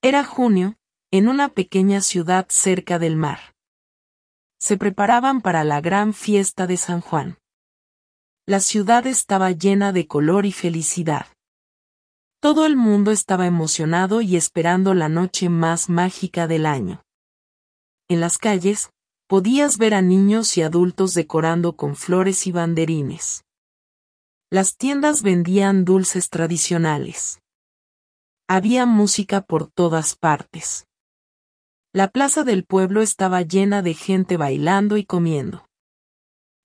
Era junio, en una pequeña ciudad cerca del mar. Se preparaban para la gran fiesta de San Juan. La ciudad estaba llena de color y felicidad. Todo el mundo estaba emocionado y esperando la noche más mágica del año. En las calles, podías ver a niños y adultos decorando con flores y banderines. Las tiendas vendían dulces tradicionales. Había música por todas partes. La plaza del pueblo estaba llena de gente bailando y comiendo.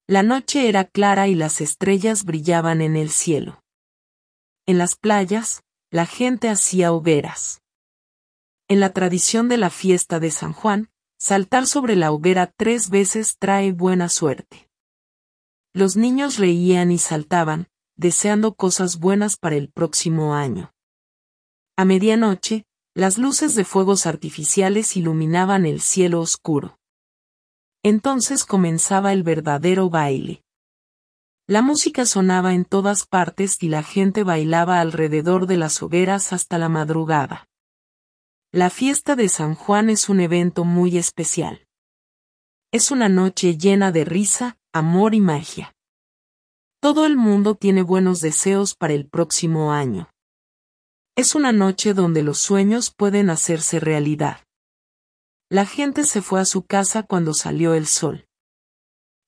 La noche era clara y las estrellas brillaban en el cielo. En las playas, la gente hacía hogueras. En la tradición de la fiesta de San Juan, saltar sobre la hoguera tres veces trae buena suerte. Los niños reían y saltaban, deseando cosas buenas para el próximo año. A medianoche, las luces de fuegos artificiales iluminaban el cielo oscuro. Entonces comenzaba el verdadero baile. La música sonaba en todas partes y la gente bailaba alrededor de las hogueras hasta la madrugada. La fiesta de San Juan es un evento muy especial. Es una noche llena de risa, amor y magia. Todo el mundo tiene buenos deseos para el próximo año. Es una noche donde los sueños pueden hacerse realidad. La gente se fue a su casa cuando salió el sol.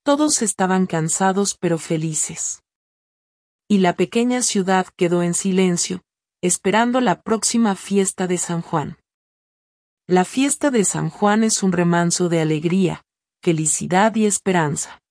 Todos estaban cansados pero felices. Y la pequeña ciudad quedó en silencio, esperando la próxima fiesta de San Juan. La fiesta de San Juan es un remanso de alegría, felicidad y esperanza.